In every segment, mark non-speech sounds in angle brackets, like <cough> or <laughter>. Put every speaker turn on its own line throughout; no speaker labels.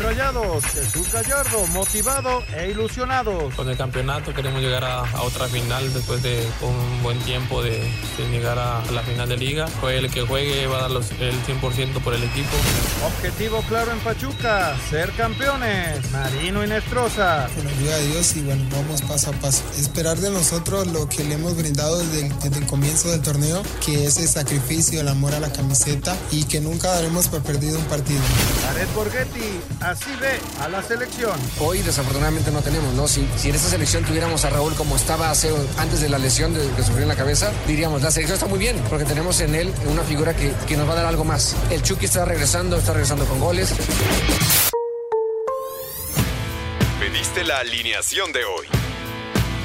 Rayados, Jesús Gallardo, motivado e ilusionado.
Con el campeonato queremos llegar a, otra final después de un buen tiempo de, llegar a, la final de liga. Fue el que juegue va a dar el 100% por el equipo.
Objetivo claro en Pachuca, ser campeones. Marino y Nestroza.
Con la ayuda de Dios y bueno, vamos paso a paso. Esperar de nosotros lo que le hemos brindado desde el, desde el comienzo del torneo, que es el sacrificio, el amor a la camiseta y que nunca daremos por perdido un partido.
Jared Borghetti, así ve a la selección.
Hoy desafortunadamente no tenemos, ¿no? Si, si en esta selección tuviéramos a Raúl como estaba hace, antes de la lesión de, que sufrió en la cabeza, diríamos, la selección está muy bien, porque tenemos en él una figura que, que nos va a dar algo más. El Chucky está regresando, está regresando con goles.
Pediste la alineación de hoy.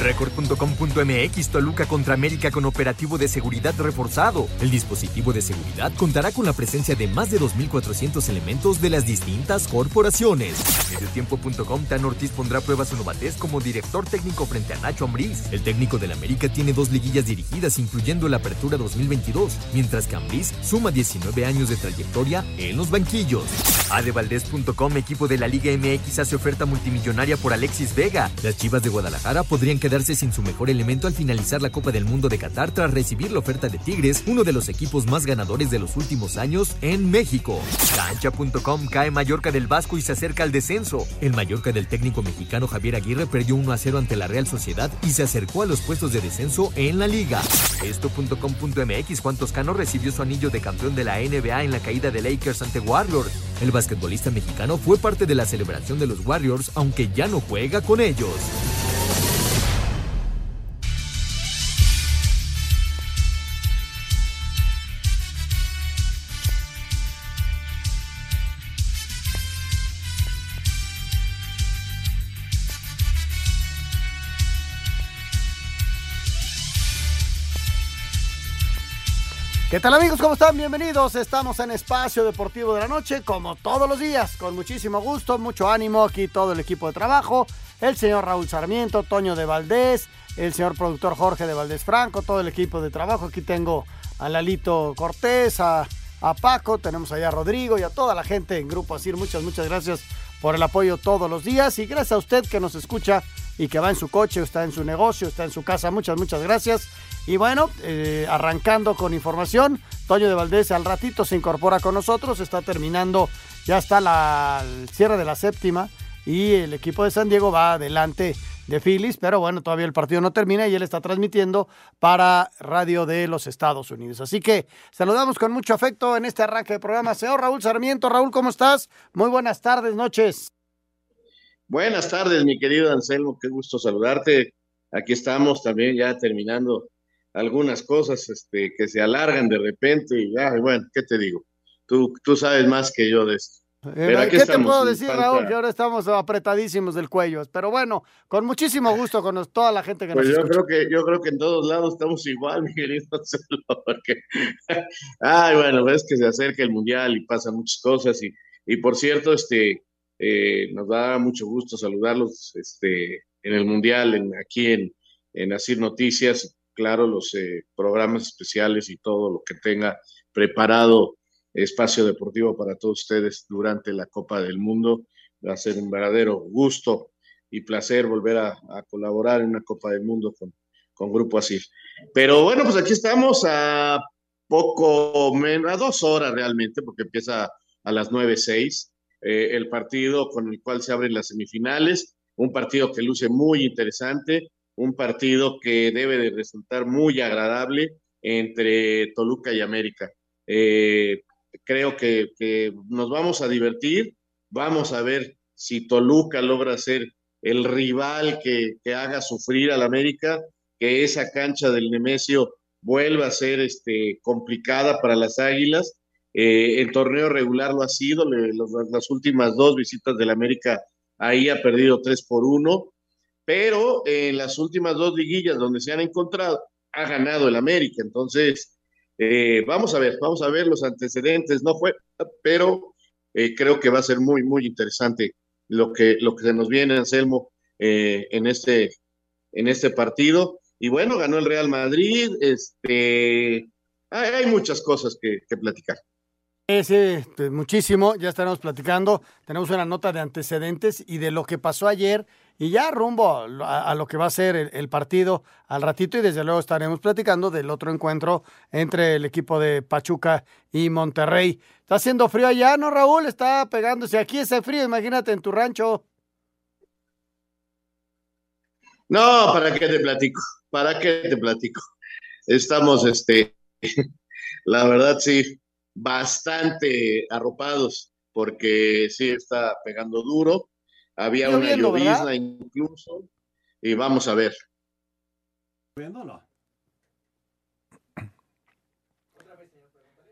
Record.com.mx Toluca contra América con operativo de seguridad reforzado. El dispositivo de seguridad contará con la presencia de más de 2.400 elementos de las distintas corporaciones. Mediotiempo.com Tan Ortiz pondrá prueba su novatez como director técnico frente a Nacho Ambriz. El técnico del América tiene dos liguillas dirigidas, incluyendo la Apertura 2022, mientras que Ambriz suma 19 años de trayectoria en los banquillos. Adevaldez.com Equipo de la Liga MX hace oferta multimillonaria por Alexis Vega. Las Chivas de Guadalajara podrían quedarse sin su mejor elemento al finalizar la Copa del Mundo de Qatar tras recibir la oferta de Tigres, uno de los equipos más ganadores de los últimos años en México. Cancha.com cae Mallorca del Vasco y se acerca al descenso. El Mallorca del técnico mexicano Javier Aguirre perdió 1 a 0 ante la Real Sociedad y se acercó a los puestos de descenso en la liga. Esto.com.mx Juan Toscano recibió su anillo de campeón de la NBA en la caída de Lakers ante Warlord. El basquetbolista mexicano fue parte de la celebración de los Warriors, aunque ya no juega con ellos.
¿Qué tal amigos? ¿Cómo están? Bienvenidos. Estamos en Espacio Deportivo de la Noche, como todos los días, con muchísimo gusto, mucho ánimo aquí todo el equipo de trabajo, el señor Raúl Sarmiento, Toño de Valdés, el señor productor Jorge de Valdés Franco, todo el equipo de trabajo. Aquí tengo a Lalito Cortés, a, a Paco, tenemos allá a Rodrigo y a toda la gente en Grupo Asir. Muchas, muchas gracias por el apoyo todos los días y gracias a usted que nos escucha y que va en su coche, está en su negocio, está en su casa. Muchas, muchas gracias. Y bueno, eh, arrancando con información, Toño de Valdés al ratito se incorpora con nosotros, está terminando, ya está la, el cierre de la séptima y el equipo de San Diego va adelante de Phillies, pero bueno, todavía el partido no termina y él está transmitiendo para Radio de los Estados Unidos. Así que saludamos con mucho afecto en este arranque de programa. Señor Raúl Sarmiento, Raúl, ¿cómo estás? Muy buenas tardes, noches.
Buenas tardes, mi querido Anselmo, qué gusto saludarte. Aquí estamos también ya terminando algunas cosas este, que se alargan de repente y ya, bueno, ¿qué te digo? Tú, tú sabes más que yo de esto.
Eh, ¿Qué te puedo decir, Raúl? Que ahora estamos apretadísimos del cuello. Pero bueno, con muchísimo gusto con toda la gente que
pues
nos
yo
escucha.
Creo que, yo creo que en todos lados estamos igual, <laughs> mi querido porque... <laughs> Ay, bueno, ves que se acerca el Mundial y pasan muchas cosas y, y por cierto, este, eh, nos da mucho gusto saludarlos este, en el Mundial, en, aquí en, en Asir Noticias, claro, los eh, programas especiales y todo lo que tenga preparado espacio deportivo para todos ustedes durante la Copa del Mundo. Va a ser un verdadero gusto y placer volver a, colaborar en una Copa del Mundo con, con Grupo Asir. Pero bueno, pues aquí estamos a poco menos, a dos horas realmente, porque empieza a las 9.06 eh, el partido con el cual se abren las semifinales, un partido que luce muy interesante, un partido que debe de resultar muy agradable entre Toluca y América. Eh, creo que, nos vamos a divertir, vamos a ver si Toluca logra ser el rival que, haga sufrir al América, que esa cancha del Nemesio vuelve a ser este, complicada para las Águilas. Eh, en torneo regular lo ha sido, las últimas dos visitas del América ahí ha perdido tres por uno, pero en las últimas dos liguillas donde se han encontrado ha ganado el América. Entonces, eh, vamos a ver, vamos a ver los antecedentes. No fue, pero eh, creo que va a ser muy, muy interesante lo que, lo que se nos viene, Anselmo, eh, en, este, en este partido. Y bueno, ganó el Real Madrid. Este, hay, muchas cosas que, platicar.
Sí, pues, muchísimo, ya estaremos platicando. Tenemos una nota de antecedentes y de lo que pasó ayer y ya rumbo a, lo que va a ser el, partido al ratito y desde luego estaremos platicando del otro encuentro entre el equipo de Pachuca y Monterrey. Está haciendo frío allá, ¿no, Raúl? Está pegándose. Aquí ese frío, imagínate en tu rancho.
No, ¿para qué te platico? ¿Para qué te platico? Estamos, este, <laughs> la verdad, sí, bastante arropados porque sí está pegando duro había una llovizna incluso, y vamos a ver.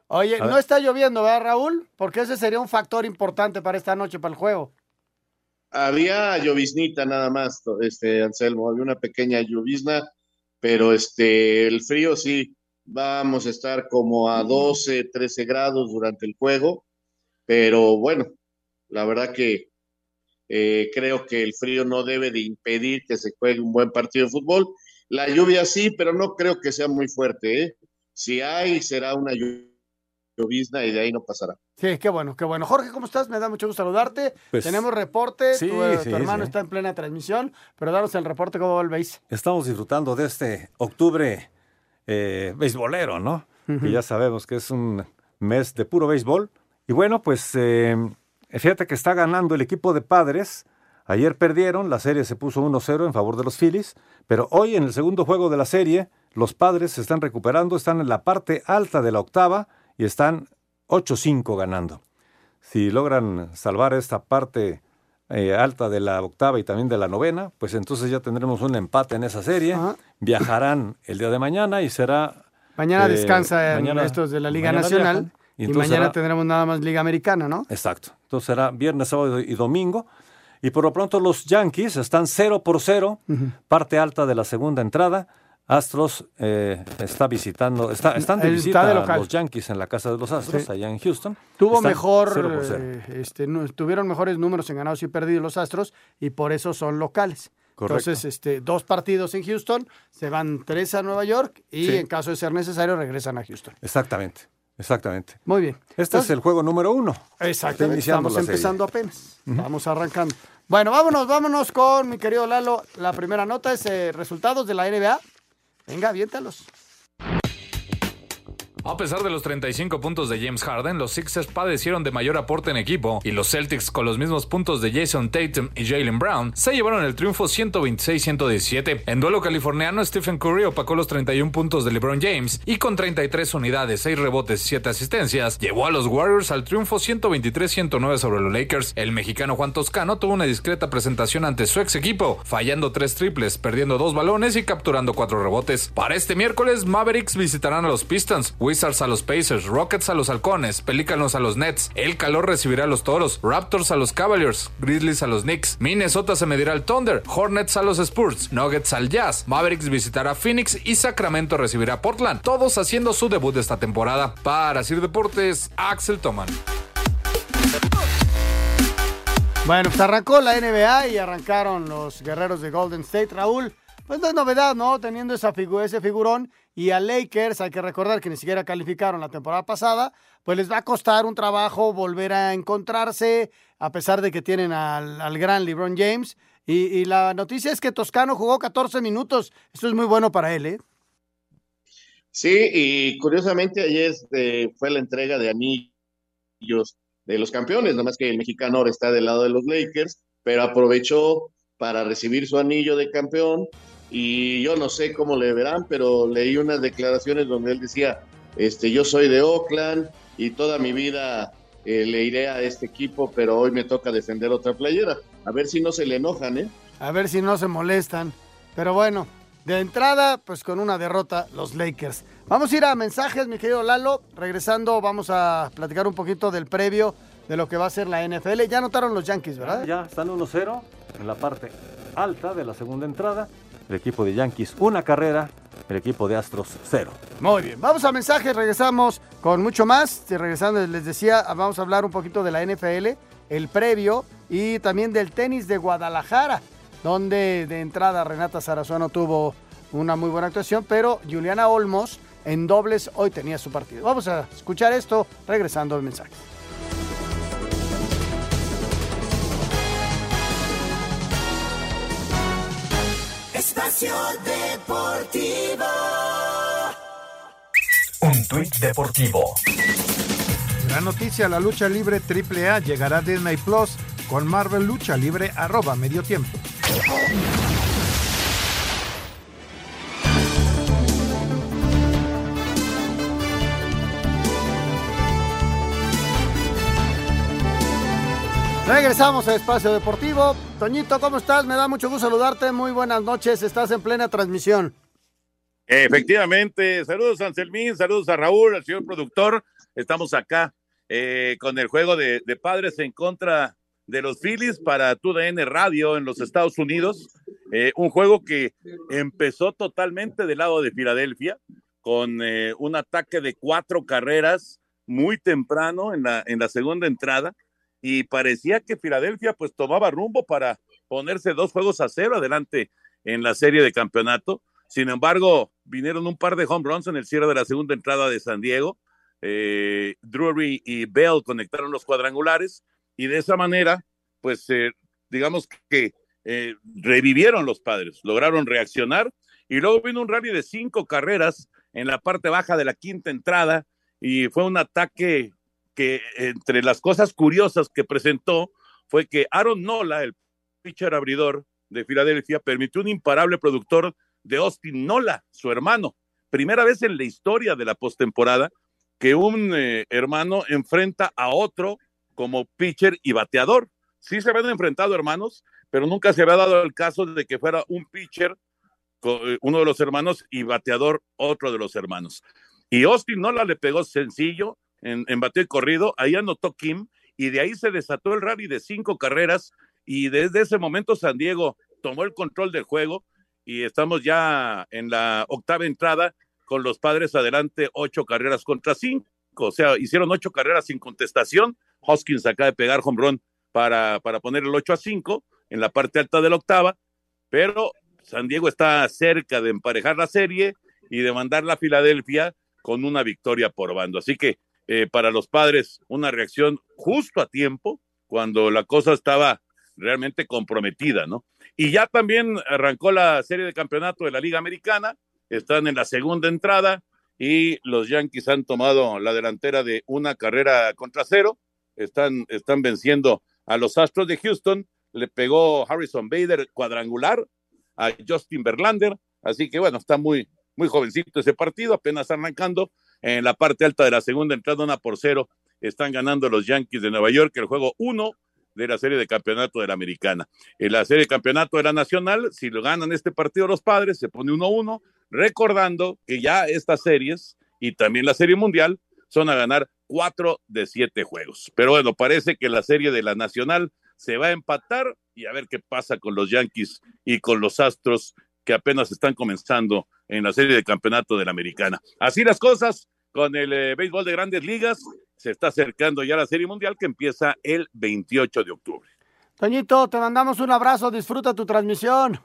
Oye, no está lloviendo, ¿verdad, Raúl? Porque ese sería un factor importante para esta noche, para el juego.
Había lloviznita nada más, este Anselmo, había una pequeña llovizna, pero este el frío sí, vamos a estar como a 12, 13 grados durante el juego, pero bueno, la verdad que eh, creo que el frío no debe de impedir que se juegue un buen partido de fútbol. La lluvia sí, pero no creo que sea muy fuerte. ¿eh? Si hay, será una llovizna y de ahí no pasará.
Sí, qué bueno, qué bueno. Jorge, ¿cómo estás? Me da mucho gusto saludarte. Pues, Tenemos reporte, tu, eh, hermano está en plena transmisión, pero danos el reporte, ¿cómo volvéis?
Estamos disfrutando de este octubre eh, beisbolero, ¿no? Y ya sabemos que es un mes de puro béisbol. Y bueno, pues eh, fíjate que está ganando el equipo de padres. Ayer perdieron, la serie se puso 1-0 en favor de los Phillies, pero hoy en el segundo juego de la serie, los padres se están recuperando, están en la parte alta de la octava y están 8-5 ganando. Si logran salvar esta parte eh, alta de la octava y también de la novena, pues entonces ya tendremos un empate en esa serie. Viajarán el día de mañana y será...
Mañana eh, descansa estos de la Liga Nacional. Y, mañana tendremos nada más Liga Americana, ¿no?
Exacto. Entonces será viernes, sábado y domingo. Y por lo pronto los Yankees están 0 por 0, parte alta de la segunda entrada. Astros eh, está visitando, está, están de visita los Yankees en la casa de los Astros, allá en Houston.
Tuvo mejor, eh, este, tuvieron mejores números en ganados y perdidos los Astros y por eso son locales. Entonces, este, dos partidos en Houston, se van tres a Nueva York y en caso de ser necesario regresan a Houston.
Exactamente. Exactamente.
Muy bien.
Este es el juego número uno.
Exactamente. Estamos empezando apenas. Vamos arrancando. Bueno, vámonos, vámonos con mi querido Lalo. La primera nota es eh, resultados de la NBA. Venga, aviéntalos.
A pesar de los 35 puntos de James Harden, los Sixers padecieron de mayor aporte en equipo y los Celtics con los mismos puntos de Jason Tatum y Jalen Brown se llevaron el triunfo 126-117. En duelo californiano, Stephen Curry opacó los 31 puntos de LeBron James y con 33 unidades, 6 rebotes y 7 asistencias, llevó a los Warriors al triunfo 123-109 sobre los Lakers. El mexicano Juan Toscano tuvo una discreta presentación ante su ex equipo, fallando 3 triples, perdiendo 2 balones y capturando 4 rebotes. Para este miércoles, Mavericks visitarán a los Pistons, A los Pacers, Rockets a los Halcones, Pelícanos a los Nets, El Calor recibirá a los Toros, Raptors a los Cavaliers, Grizzlies a los Knicks, Minnesota se medirá al Thunder, Hornets a los Spurs, Nuggets al Jazz, Mavericks visitará Phoenix y Sacramento recibirá a Portland, todos haciendo su debut de esta temporada. Para Sir Deportes, Axel Toman.
Bueno, pues arrancó la NBA y arrancaron los guerreros de Golden State. Raúl, pues no es novedad, ¿no? Teniendo ese figurón y a Lakers, hay que recordar que ni siquiera calificaron la temporada pasada, pues les va a costar un trabajo volver a encontrarse, a pesar de que tienen al, gran LeBron James. Y, la noticia es que Toscano jugó 14 minutos. Eso es muy bueno para él, ¿eh?
Sí, y curiosamente ayer fue la entrega de anillos de los campeones, nada más que el mexicano está del lado de los Lakers, pero aprovechó para recibir su anillo de campeón y yo no sé cómo le verán, pero leí unas declaraciones donde él decía, este, yo soy de Oakland y toda mi vida eh, le iré a este equipo, pero hoy me toca defender otra playera. A ver si no se le enojan, ¿eh?
A ver si no se molestan. Pero bueno, de entrada, pues con una derrota los Lakers. Vamos a ir a mensajes, mi querido Lalo. Regresando, vamos a platicar un poquito del previo de lo que va a ser la NFL. Ya notaron los Yankees, ¿verdad?
Ya están 1-0 en la parte alta de la segunda entrada. El equipo de Yankees una carrera, el equipo de Astros cero.
Muy bien, vamos a mensajes, regresamos con mucho más. Regresando, les decía, vamos a hablar un poquito de la NFL, el previo y también del tenis de Guadalajara, donde de entrada Renata Sarazuano tuvo una muy buena actuación, pero Juliana Olmos en dobles hoy tenía su partido. Vamos a escuchar esto regresando al mensaje.
Espacio Deportivo.
Un tuit deportivo.
Gran noticia, la lucha libre AAA llegará a Disney Plus con Marvel Lucha Libre arroba medio tiempo.
Regresamos a Espacio Deportivo. Toñito, ¿cómo estás? Me da mucho gusto saludarte. Muy buenas noches. Estás en plena transmisión.
Efectivamente, saludos a Anselmín, saludos a Raúl, al señor productor. Estamos acá eh, con el juego de, padres en contra de los Phillies para TUDN Radio en los Estados Unidos. Eh, un juego que empezó totalmente del lado de Filadelfia con eh, un ataque de cuatro carreras muy temprano en en la segunda entrada y parecía que Filadelfia pues tomaba rumbo para ponerse dos juegos a cero adelante en la serie de campeonato. Sin embargo, vinieron un par de home runs en el cierre de la segunda entrada de San Diego. Eh, Drury y Bell conectaron los cuadrangulares y de esa manera, pues eh, digamos que eh, revivieron los padres, lograron reaccionar y luego vino un rally de cinco carreras en la parte baja de la quinta entrada y fue un ataque que entre las cosas curiosas que presentó fue que Aaron Nola, el pitcher abridor de Filadelfia, permitió un imparable productor de Austin Nola, su hermano. Primera vez en la historia de la postemporada que un eh, hermano enfrenta a otro como pitcher y bateador. Sí se habían enfrentado hermanos, pero nunca se había dado el caso de que fuera un pitcher, uno de los hermanos, y bateador, otro de los hermanos. Y Austin Nola le pegó sencillo, en, en bateo y corrido, ahí anotó Kim y de ahí se desató el rally de cinco carreras y desde ese momento San Diego tomó el control del juego y estamos ya en la octava entrada con los padres adelante ocho carreras contra cinco, o sea, hicieron ocho carreras sin contestación, Hoskins acaba de pegar home run para, para poner el 8 a 5 en la parte alta de la octava, pero San Diego está cerca de emparejar la serie y de mandarla a Filadelfia con una victoria por bando. Así que eh, para los padres una reacción justo a tiempo cuando la cosa estaba realmente comprometida, ¿no? Y ya también arrancó la serie de campeonato de la Liga Americana, están en la segunda entrada y los Yankees han tomado la delantera de una carrera contra cero, están, están venciendo a los Astros de Houston, le pegó Harrison Bader cuadrangular a Justin Verlander, así que bueno, está muy, muy jovencito ese partido, apenas arrancando, en la parte alta de la segunda entrada, una por cero, están ganando los Yankees de Nueva York el juego uno de la serie de campeonato de la americana. En la serie de campeonato de la nacional, si lo ganan este partido los padres, se pone 1-1, recordando que ya estas series y también la serie mundial son a ganar cuatro de siete juegos. Pero bueno, parece que la serie de la nacional se va a empatar y a ver qué pasa con los Yankees y con los Astros que apenas están comenzando en la serie de campeonato de la americana. Así las cosas, con el eh, béisbol de grandes ligas. Se está acercando ya la Serie Mundial que empieza el 28 de octubre.
Toñito, te mandamos un abrazo, disfruta tu transmisión.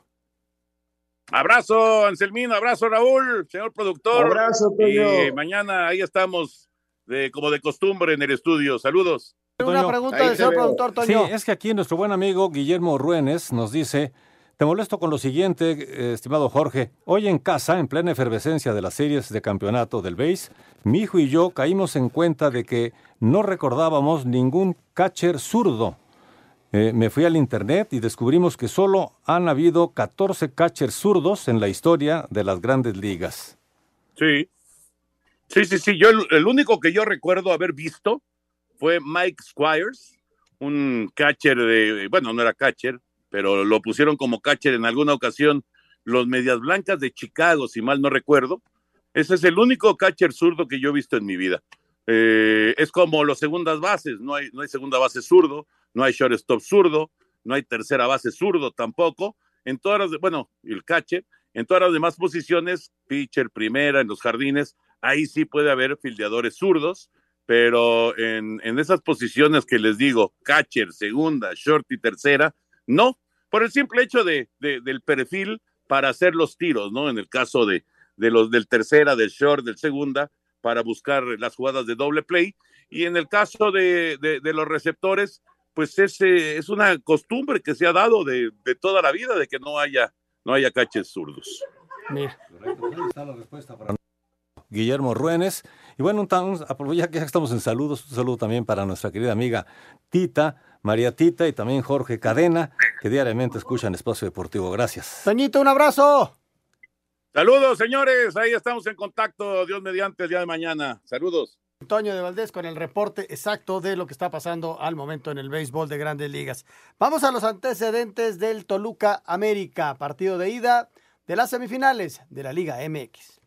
Abrazo, Anselmín, abrazo, Raúl, señor productor.
Abrazo, Toño.
Y mañana ahí estamos, de, como de costumbre, en el estudio. Saludos.
Una pregunta del señor productor, Toño.
Sí, es que aquí nuestro buen amigo Guillermo Ruénes nos dice te molesto con lo siguiente, estimado Jorge. Hoy en casa, en plena efervescencia de las series de campeonato del BASE, mi hijo y yo caímos en cuenta de que no recordábamos ningún catcher zurdo. Eh, me fui al internet y descubrimos que solo han habido 14 catchers zurdos en la historia de las grandes ligas.
Sí, sí, sí, sí. Yo el único que yo recuerdo haber visto fue Mike Squires, un catcher de, bueno, no era catcher, pero lo pusieron como catcher en alguna ocasión los Medias Blancas de Chicago, si mal no recuerdo. Ese es el único catcher zurdo que yo he visto en mi vida. Eh, es como los segundas bases, no hay, no hay segunda base zurdo, no hay shortstop zurdo, no hay tercera base zurdo tampoco. En todas las, bueno, el catcher, en todas las demás posiciones, pitcher, primera, en los jardines, ahí sí puede haber fildeadores zurdos, pero en, en esas posiciones que les digo, catcher, segunda, short y tercera, no, por el simple hecho de, de, del perfil para hacer los tiros, ¿no? En el caso de, de los del tercera, del short, del segunda, para buscar las jugadas de doble play. Y en el caso de, de los receptores, pues es, es una costumbre que se ha dado de, de, toda la vida, de que no haya, no haya caches zurdos.
Mira. está la respuesta para Guillermo Ruénes. Y bueno, ya que estamos en saludos, un saludo también para nuestra querida amiga Tita, María Tita y también Jorge Cadena, que diariamente escuchan Espacio Deportivo. Gracias.
Toñito, un abrazo.
Saludos, señores. Ahí estamos en contacto. Dios mediante el día de mañana. Saludos.
Antonio de Valdés con el reporte exacto de lo que está pasando al momento en el béisbol de grandes ligas. Vamos a los antecedentes del Toluca América, partido de ida de las semifinales de la Liga MX.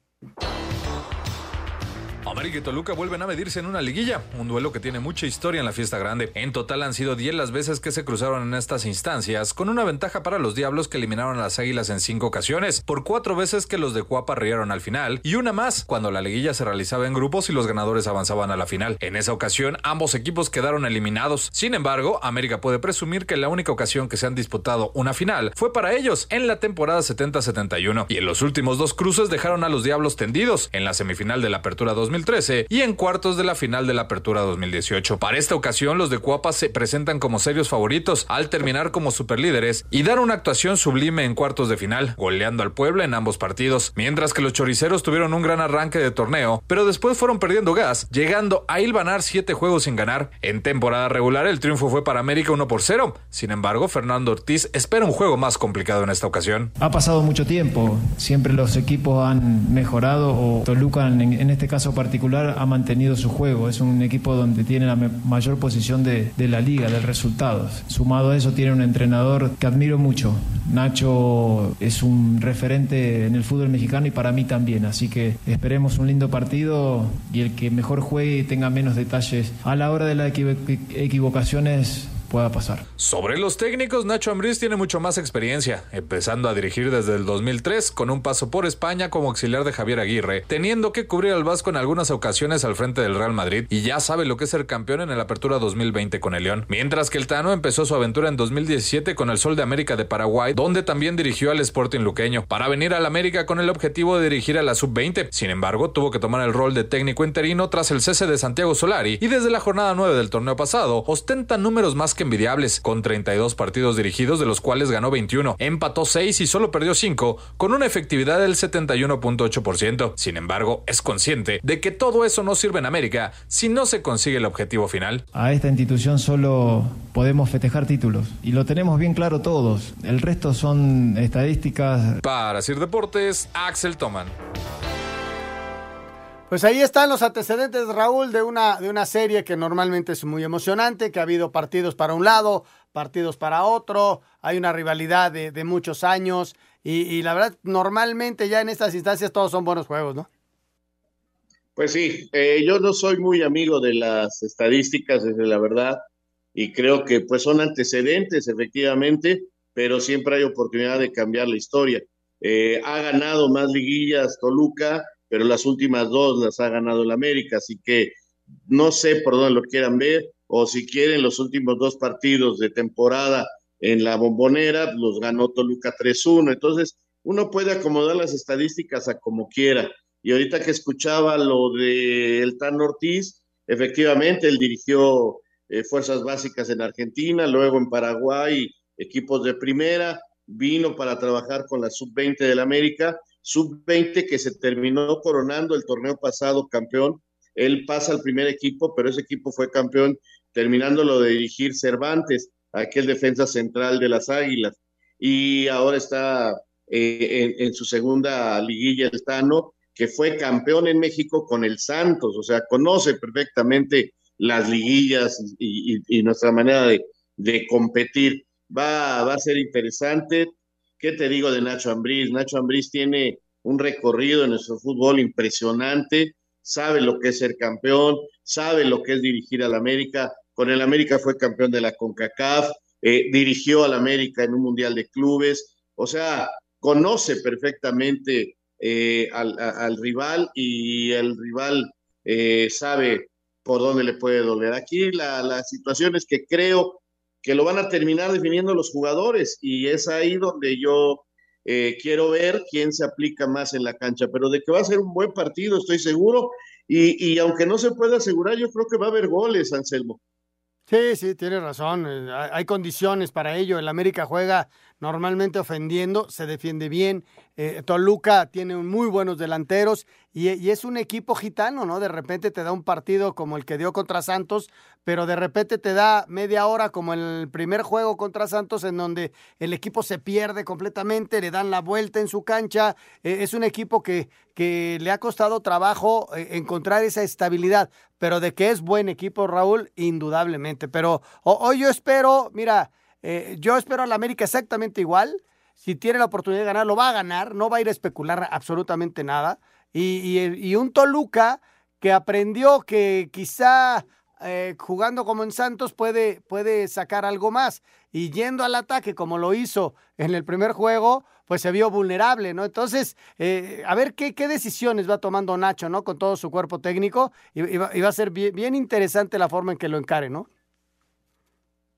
América y Toluca vuelven a medirse en una liguilla, un duelo que tiene mucha historia en la fiesta grande. En total han sido 10 las veces que se cruzaron en estas instancias, con una ventaja para los Diablos que eliminaron a las Águilas en cinco ocasiones, por cuatro veces que los de Cuapa rieron al final, y una más cuando la liguilla se realizaba en grupos y los ganadores avanzaban a la final. En esa ocasión, ambos equipos quedaron eliminados. Sin embargo, América puede presumir que la única ocasión que se han disputado una final fue para ellos en la temporada 70-71, y en los últimos dos cruces dejaron a los Diablos tendidos en la semifinal de la Apertura 2000 2013 y en cuartos de la final de la Apertura 2018. Para esta ocasión, los de Cuapa se presentan como serios favoritos al terminar como superlíderes y dar una actuación sublime en cuartos de final, goleando al Puebla en ambos partidos, mientras que los choriceros tuvieron un gran arranque de torneo, pero después fueron perdiendo gas, llegando a hilvanar siete juegos sin ganar. En temporada regular, el triunfo fue para América 1 por 0. Sin embargo, Fernando Ortiz espera un juego más complicado en esta ocasión.
Ha pasado mucho tiempo, siempre los equipos han mejorado o Toluca en, en este caso particular ha mantenido su juego. Es un equipo donde tiene la mayor posición de, de la liga, de resultados. Sumado a eso tiene un entrenador que admiro mucho. Nacho es un referente en el fútbol mexicano y para mí también. Así que esperemos un lindo partido y el que mejor juegue y tenga menos detalles a la hora de las equivocaciones pueda pasar.
Sobre los técnicos, Nacho Ambriz tiene mucho más experiencia, empezando a dirigir desde el 2003 con un paso por España como auxiliar de Javier Aguirre, teniendo que cubrir al Vasco en algunas ocasiones al frente del Real Madrid y ya sabe lo que es ser campeón en el Apertura 2020 con el León. Mientras que el Tano empezó su aventura en 2017 con el Sol de América de Paraguay, donde también dirigió al Sporting Luqueño, para venir al América con el objetivo de dirigir a la Sub-20. Sin embargo, tuvo que tomar el rol de técnico interino tras el cese de Santiago Solari y desde la jornada 9 del torneo pasado ostenta números más que envidiables, con 32 partidos dirigidos, de los cuales ganó 21, empató 6 y solo perdió 5, con una efectividad del 71.8%. Sin embargo, es consciente de que todo eso no sirve en América si no se consigue el objetivo final.
A esta institución solo podemos festejar títulos y lo tenemos bien claro todos. El resto son estadísticas.
Para Sir Deportes, Axel Toman.
Pues ahí están los antecedentes, Raúl, de una, de una serie que normalmente es muy emocionante, que ha habido partidos para un lado, partidos para otro, hay una rivalidad de, de muchos años y, la verdad, normalmente ya en estas instancias todos son buenos juegos, ¿no?
Pues sí, eh, yo no soy muy amigo de las estadísticas, desde la verdad, y creo que pues son antecedentes, efectivamente, pero siempre hay oportunidad de cambiar la historia. Eh, ha ganado más liguillas Toluca, pero las últimas dos las ha ganado el América, así que no sé por dónde lo quieran ver, o si quieren los últimos dos partidos de temporada en la bombonera, los ganó Toluca 3-1, entonces uno puede acomodar las estadísticas a como quiera. Y ahorita que escuchaba lo de el Tan Ortiz, efectivamente él dirigió eh, fuerzas básicas en Argentina, luego en Paraguay, equipos de primera, vino para trabajar con la sub-20 del América sub-20 que se terminó coronando el torneo pasado campeón. Él pasa al primer equipo, pero ese equipo fue campeón terminándolo de dirigir Cervantes, aquel defensa central de las Águilas. Y ahora está eh, en, su segunda liguilla el Tano, que fue campeón en México con el Santos, o sea, conoce perfectamente las liguillas y, nuestra manera de, competir. Va a ser interesante ¿qué te digo de Nacho Ambriz? Nacho Ambriz tiene un recorrido en nuestro fútbol impresionante, sabe lo que es ser campeón, sabe lo que es dirigir al América. Con el América fue campeón de la CONCACAF, eh, dirigió al América en un Mundial de Clubes, o sea, conoce perfectamente eh, al, rival y el rival eh, sabe por dónde le puede doler. Aquí la, la situación es que creo que lo van a terminar definiendo los jugadores y es ahí donde yo eh, quiero ver quién se aplica más en la cancha, pero de que va a ser un buen partido, estoy seguro. Y, y aunque no se pueda asegurar, yo creo que va a haber goles, Anselmo.
Sí, sí, tiene razón. Eh, hay condiciones para ello. El América juega normalmente ofendiendo, se defiende bien. Eh, Toluca tiene muy buenos delanteros y, es un equipo gitano, ¿no? De repente te da un partido como el que dio contra Santos, pero de repente te da media hora como el primer juego contra Santos en donde el equipo se pierde completamente, le dan la vuelta en su cancha. Eh, es un equipo que, que le ha costado trabajo eh, encontrar esa estabilidad, pero de que es buen equipo, Raúl, indudablemente. Pero hoy yo espero, mira, eh, yo espero al América exactamente igual. Si tiene la oportunidad de ganar, lo va a ganar. No va a ir a especular absolutamente nada. Y, un Toluca que aprendió que quizá eh, jugando como en Santos puede, puede sacar algo más. Y yendo al ataque como lo hizo en el primer juego, pues se vio vulnerable, ¿no? Entonces, eh, a ver qué, qué, decisiones va tomando Nacho, ¿no? Con todo su cuerpo técnico. Y, va, a ser bien, bien interesante la forma en que lo encare, ¿no?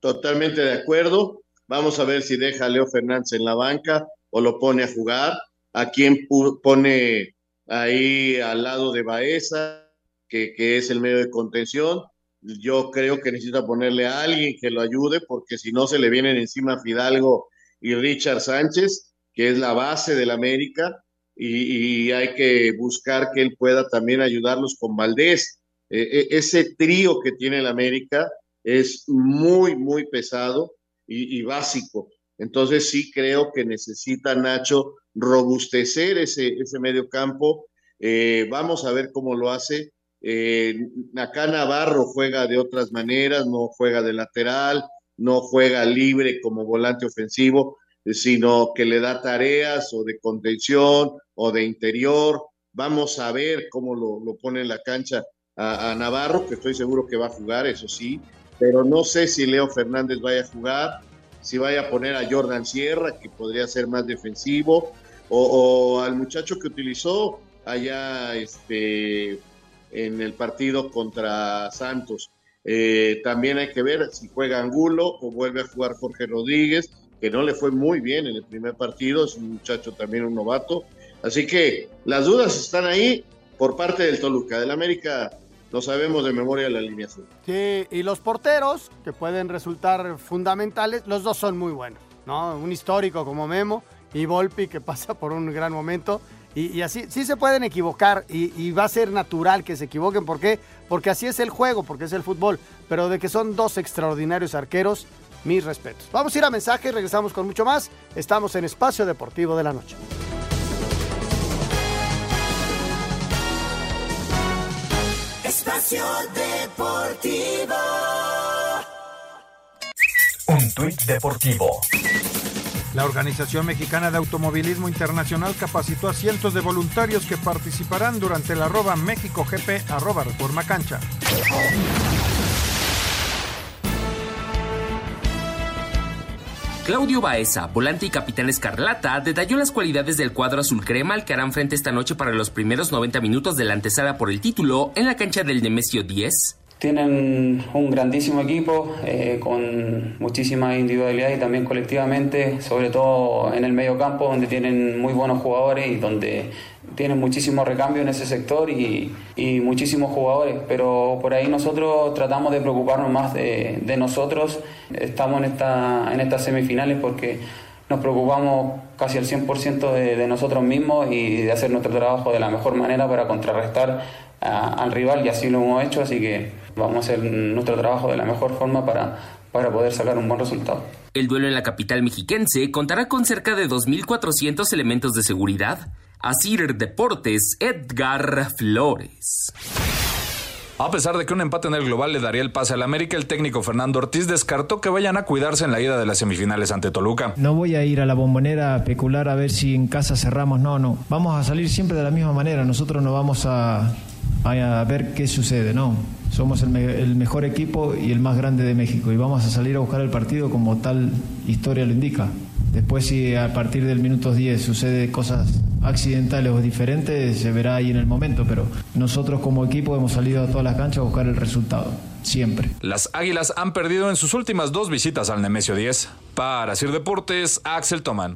Totalmente de acuerdo. Vamos a ver si deja a Leo Fernández en la banca o lo pone a jugar. A quién pone ahí al lado de Baeza, que, que es el medio de contención. Yo creo que necesita ponerle a alguien que lo ayude, porque si no se le vienen encima Fidalgo y Richard Sánchez, que es la base del América, y, hay que buscar que él pueda también ayudarlos con Valdés. E, e, ese trío que tiene el América es muy, muy pesado y, básico. Entonces sí creo que necesita Nacho robustecer ese, ese medio campo. Eh, vamos a ver cómo lo hace. Eh, acá Navarro juega de otras maneras, no juega de lateral, no juega libre como volante ofensivo, sino que le da tareas o de contención o de interior. Vamos a ver cómo lo, pone en la cancha a, Navarro, que estoy seguro que va a jugar, eso sí, pero no sé si Leo Fernández vaya a jugar, si vaya a poner a Jordan Sierra, que podría ser más defensivo, o, al muchacho que utilizó allá este, en el partido contra Santos. Eh, también hay que ver si juega Angulo o vuelve a jugar Jorge Rodríguez, que no le fue muy bien en el primer partido, es un muchacho también un novato. Así que las dudas están ahí por parte del Toluca. Del América no sabemos de memoria la alineación.
Sí, y los porteros, que pueden resultar fundamentales, los dos son muy buenos, ¿no? Un histórico como Memo y Volpi, que <laughs> pasa por un gran momento. Y, así, sí se pueden equivocar y, va a ser natural que se equivoquen. ¿Por qué? Porque así es el juego, porque es el fútbol. Pero de que son dos extraordinarios arqueros, mis respetos. Vamos a ir a mensaje regresamos con mucho más. Estamos en Espacio Deportivo de la Noche.
Un tuit deportivo.
La Organización Mexicana de Automovilismo Internacional capacitó a cientos de voluntarios que participarán durante la arroba México GP arroba Reforma Cancha.
Claudio Baeza, volante y capitán escarlata, detalló las cualidades del cuadro azul crema al que harán frente esta noche para los primeros 90 minutos de la antesala por el título en la cancha del Nemesio 10.
Tienen un grandísimo equipo eh, con muchísima individualidad y también colectivamente, sobre todo en el medio campo, donde tienen muy buenos jugadores y donde tienen muchísimo recambio en ese sector y, muchísimos jugadores. Pero por ahí nosotros tratamos de preocuparnos más de, nosotros. Estamos en, esta, en estas semifinales porque nos preocupamos casi al 100% de, de nosotros mismos y de hacer nuestro trabajo de la mejor manera para contrarrestar al rival y así lo hemos hecho, así que vamos a hacer nuestro trabajo de la mejor forma para, para poder sacar un buen resultado.
El duelo en la capital mexiquense contará con cerca de 2.400 elementos de seguridad. Asir Deportes, Edgar Flores.
A pesar de que un empate en el global le daría el pase al América, el técnico Fernando Ortiz descartó que vayan a cuidarse en la ida de las semifinales ante Toluca.
No voy a ir a la bombonera a especular a ver si en casa cerramos. No, no. Vamos a salir siempre de la misma manera. Nosotros no vamos a, a ver qué sucede, no. Somos el, me- el mejor equipo y el más grande de México y vamos a salir a buscar el partido como tal historia lo indica. Después si a partir del minuto 10 sucede cosas accidentales o diferentes, se verá ahí en el momento, pero nosotros como equipo hemos salido a todas las canchas a buscar el resultado, siempre.
Las Águilas han perdido en sus últimas dos visitas al Nemesio 10. Para Sir Deportes, Axel Toman.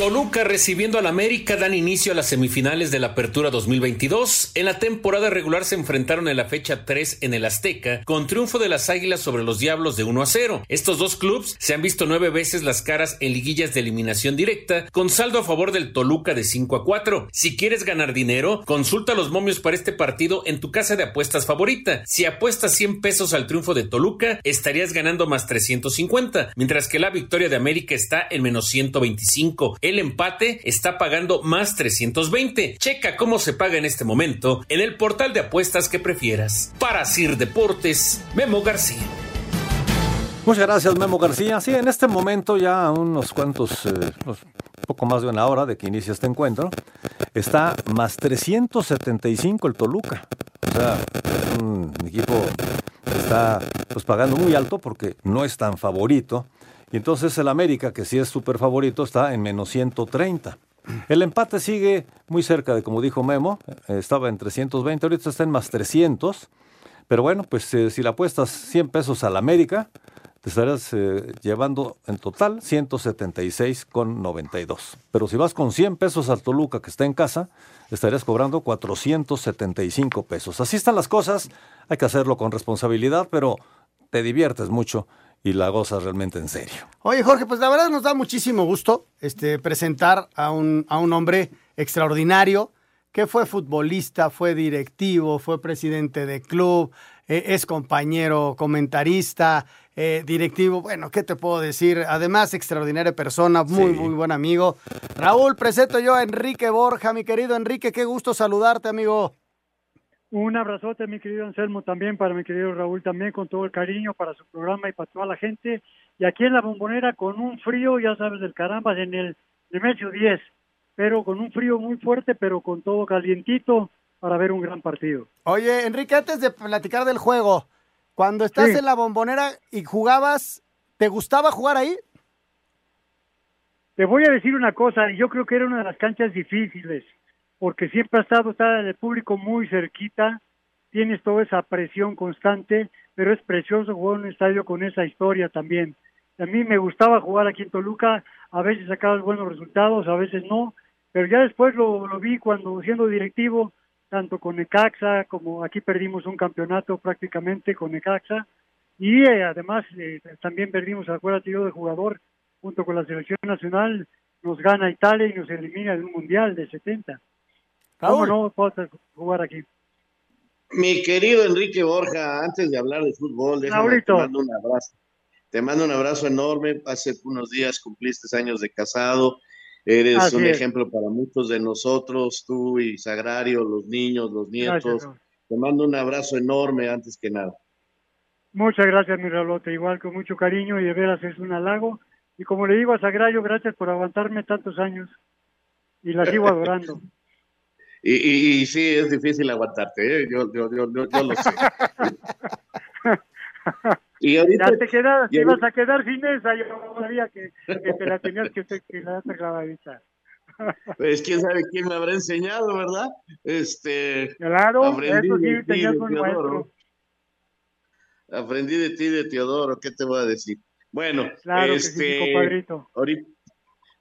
Toluca recibiendo al América dan inicio a las semifinales de la Apertura 2022. En la temporada regular se enfrentaron en la fecha 3 en el Azteca con triunfo de las Águilas sobre los Diablos de 1 a 0. Estos dos clubes se han visto nueve veces las caras en liguillas de eliminación directa con saldo a favor del Toluca de 5 a 4. Si quieres ganar dinero, consulta los momios para este partido en tu casa de apuestas favorita. Si apuestas 100 pesos al triunfo de Toluca, estarías ganando más 350, mientras que la victoria de América está en menos 125. El empate está pagando más 320. Checa cómo se paga en este momento en el portal de apuestas que prefieras. Para Sir Deportes, Memo García.
Muchas gracias, Memo García. Sí, en este momento, ya unos cuantos, eh, unos poco más de una hora de que inicia este encuentro, está más 375 el Toluca. O sea, un equipo que está pues, pagando muy alto porque no es tan favorito. Y entonces el América, que sí es súper favorito, está en menos 130. El empate sigue muy cerca de, como dijo Memo, eh, estaba en 320, ahorita está en más 300. Pero bueno, pues eh, si le apuestas 100 pesos al América, te estarás eh, llevando en total 176,92. Pero si vas con 100 pesos al Toluca que está en casa, estarías cobrando 475 pesos. Así están las cosas, hay que hacerlo con responsabilidad, pero te diviertes mucho y la gozas realmente en serio.
Oye, Jorge, pues la verdad nos da muchísimo gusto este, presentar a un, a un hombre extraordinario que fue futbolista, fue directivo, fue presidente de club, eh, es compañero, comentarista, eh, directivo. Bueno, ¿qué te puedo decir? Además, extraordinaria persona, muy, muy buen amigo. Raúl, presento yo a Enrique Borja, mi querido Enrique, qué gusto saludarte, amigo.
Un abrazote, mi querido Anselmo, también para mi querido Raúl, también con todo el cariño para su programa y para toda la gente. Y aquí en la bombonera con un frío, ya sabes, del caramba, en el Nemesio 10, pero con un frío muy fuerte, pero con todo calientito para ver un gran partido.
Oye, Enrique, antes de platicar del juego, cuando estás
Sí.
en la bombonera y jugabas, ¿te gustaba jugar ahí?
Te voy a decir una cosa, yo creo que era una de las canchas difíciles, porque siempre ha estado el público muy cerquita, tienes toda esa presión constante, pero es precioso jugar en un estadio con esa historia también. A mí me gustaba jugar aquí en Toluca, a veces sacabas buenos resultados, a veces no, pero ya después lo, lo vi cuando siendo directivo, tanto con Necaxa como aquí perdimos un campeonato prácticamente con Necaxa, y eh, además eh, también perdimos, acuérdate yo de jugador, junto con la selección nacional, nos gana Italia y nos elimina de un mundial de 70. ¿Cómo no puedo jugar aquí?
Mi querido Enrique Borja, antes de hablar de fútbol, déjame te mando un abrazo. Te mando un abrazo enorme. Hace unos días cumpliste años de casado. Eres
Así
un
es.
ejemplo para muchos de nosotros, tú y Sagrario, los niños, los nietos.
Gracias,
te mando un abrazo enorme antes que nada.
Muchas gracias, mi Ralote, igual con mucho cariño y de veras es un halago. Y como le digo a Sagrario, gracias por aguantarme tantos años y la sigo adorando. <laughs>
Y, y, y sí, es difícil aguantarte, ¿eh? yo, yo, yo, yo, yo lo sé. <laughs> y ahorita,
ya te quedas,
y
te ibas a quedar sin esa, yo sabía que, que te la tenías que, que la clavadita. <laughs>
pues quién sabe quién me habrá enseñado, ¿verdad? Este,
Claro,
aprendí
eso sí,
de ti, de Teodoro. Aprendí de ti, de Teodoro, ¿qué te voy a decir? Bueno,
Claro que sí,
este, ahorita,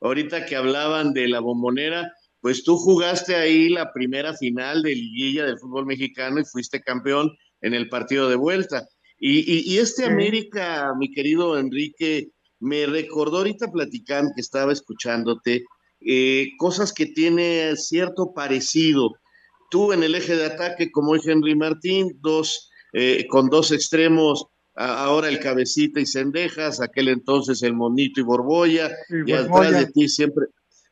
ahorita que hablaban de la bombonera, pues tú jugaste ahí la primera final de liguilla del fútbol mexicano y fuiste campeón en el partido de vuelta. Y, y- y este
Sí.
América, mi querido Enrique, me recordó ahorita platicando que estaba escuchándote, eh, cosas que tiene cierto parecido. Tú en el eje de ataque, como es Henry Martín, dos, eh, con dos extremos, a- ahora el cabecita y Cendejas, aquel entonces el monito y Borbolla,
Y
y atrás de ti siempre,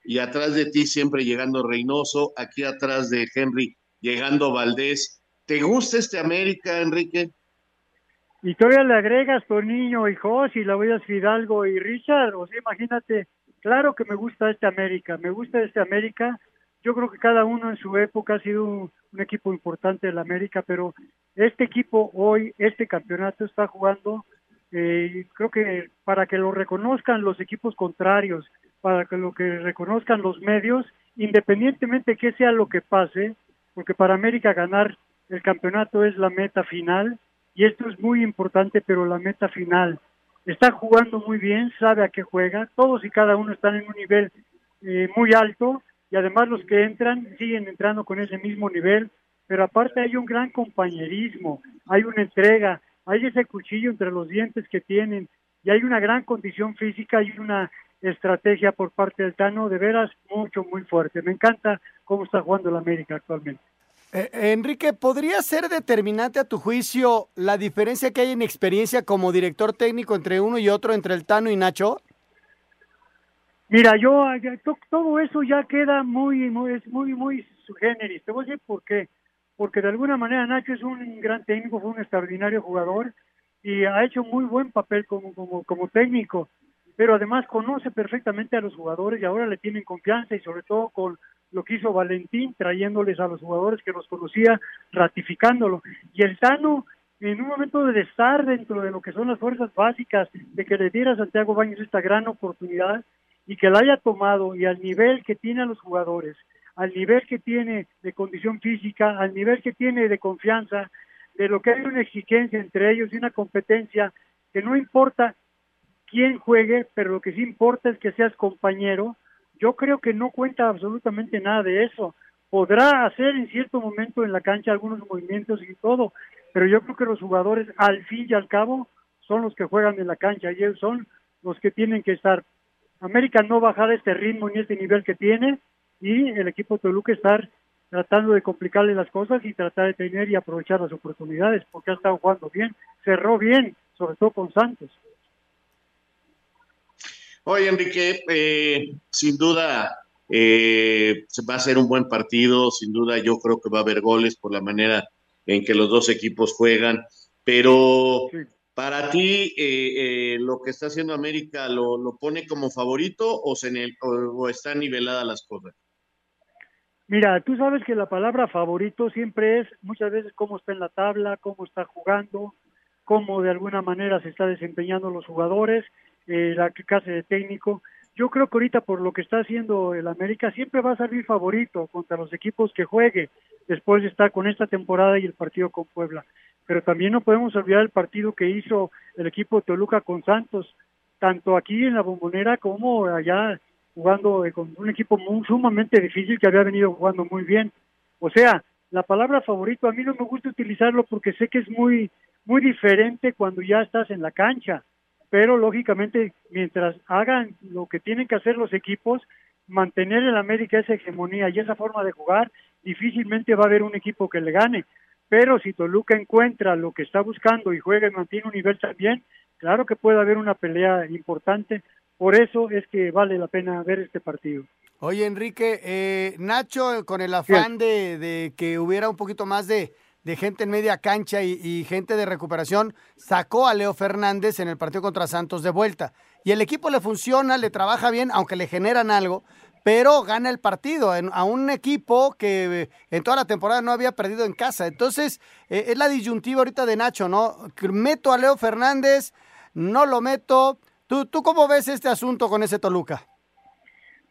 y atrás de ti siempre llegando Reynoso, aquí atrás de Henry llegando Valdés, ¿Te gusta este América, Enrique?
Y todavía le agregas Toniño y Jos y la voy a Fidalgo y Richard, o sea, imagínate, claro que me gusta este América, me gusta este América, yo creo que cada uno en su época ha sido un, un equipo importante del América, pero este equipo hoy, este campeonato está jugando, eh, creo que para que lo reconozcan los equipos contrarios, para que lo que reconozcan los medios, independientemente que sea lo que pase, porque para América ganar el campeonato es la meta final y esto es muy importante, pero la meta final. Está jugando muy bien, sabe a qué juega, todos y cada uno están en un nivel eh, muy alto y además los que entran siguen entrando con ese mismo nivel, pero aparte hay un gran compañerismo, hay una entrega, hay ese cuchillo entre los dientes que tienen y hay una gran condición física y una estrategia por parte del Tano de veras mucho, muy fuerte. Me encanta cómo está jugando el América actualmente.
Eh, Enrique, ¿podría ser determinante a tu juicio la diferencia que hay en experiencia como director técnico entre uno y otro, entre el Tano y Nacho?
Mira, yo todo eso ya queda muy, muy, es muy, muy su generis. Te voy a decir por qué. Porque de alguna manera Nacho es un gran técnico, fue un extraordinario jugador y ha hecho muy buen papel como, como, como técnico. Pero además conoce perfectamente a los jugadores y ahora le tienen confianza y sobre todo con lo que hizo Valentín, trayéndoles a los jugadores que los conocía, ratificándolo. Y el Tano, en un momento de estar dentro de lo que son las fuerzas básicas, de que le diera a Santiago Baños esta gran oportunidad y que la haya tomado y al nivel que tiene a los jugadores, al nivel que tiene de condición física, al nivel que tiene de confianza, de lo que hay una exigencia entre ellos y una competencia que no importa quién juegue, pero lo que sí importa es que seas compañero, yo creo que no cuenta absolutamente nada de eso. Podrá hacer en cierto momento en la cancha algunos movimientos y todo, pero yo creo que los jugadores al fin y al cabo son los que juegan en la cancha y ellos son los que tienen que estar. América no bajar este ritmo ni este nivel que tiene y el equipo Toluca estar tratando de complicarle las cosas y tratar de tener y aprovechar las oportunidades porque ha estado jugando bien, cerró bien, sobre todo con Santos.
Oye, Enrique, eh, sin duda eh, va a ser un buen partido, sin duda yo creo que va a haber goles por la manera en que los dos equipos juegan, pero para ti eh, lo que está haciendo América lo, pone como favorito o, se o, está nivelada las cosas.
Mira, tú sabes que la palabra favorito siempre es muchas veces cómo está en la tabla, cómo está jugando, cómo de alguna manera se está desempeñando los jugadores eh, la clase de técnico. Yo creo que ahorita por lo que está haciendo el América siempre va a salir favorito contra los equipos que juegue después de estar con esta temporada y el partido con Puebla. Pero también no podemos olvidar el partido que hizo el equipo de Toluca con Santos, tanto aquí en la bombonera como allá jugando eh, con un equipo muy, sumamente difícil que había venido jugando muy bien. O sea, la palabra favorito a mí no me gusta utilizarlo porque sé que es muy muy diferente cuando ya estás en la cancha pero lógicamente mientras hagan lo que tienen que hacer los equipos, mantener en América esa hegemonía y esa forma de jugar, difícilmente va a haber un equipo que le gane. Pero si Toluca encuentra lo que está buscando y juega y mantiene un nivel también, claro que puede haber una pelea importante. Por eso es que vale la pena ver este partido.
Oye, Enrique, eh, Nacho, con el afán de, de que hubiera un poquito más de, de gente en media cancha y, gente de recuperación, sacó a Leo Fernández en el partido contra Santos de vuelta. Y el equipo le funciona, le trabaja bien, aunque le generan algo, pero gana el partido a un equipo que eh, en toda la temporada no había perdido en casa. Entonces, eh, es la disyuntiva ahorita de Nacho, ¿no? Meto a Leo Fernández, no lo meto. ¿Tú, ¿Tú cómo ves este asunto con ese Toluca?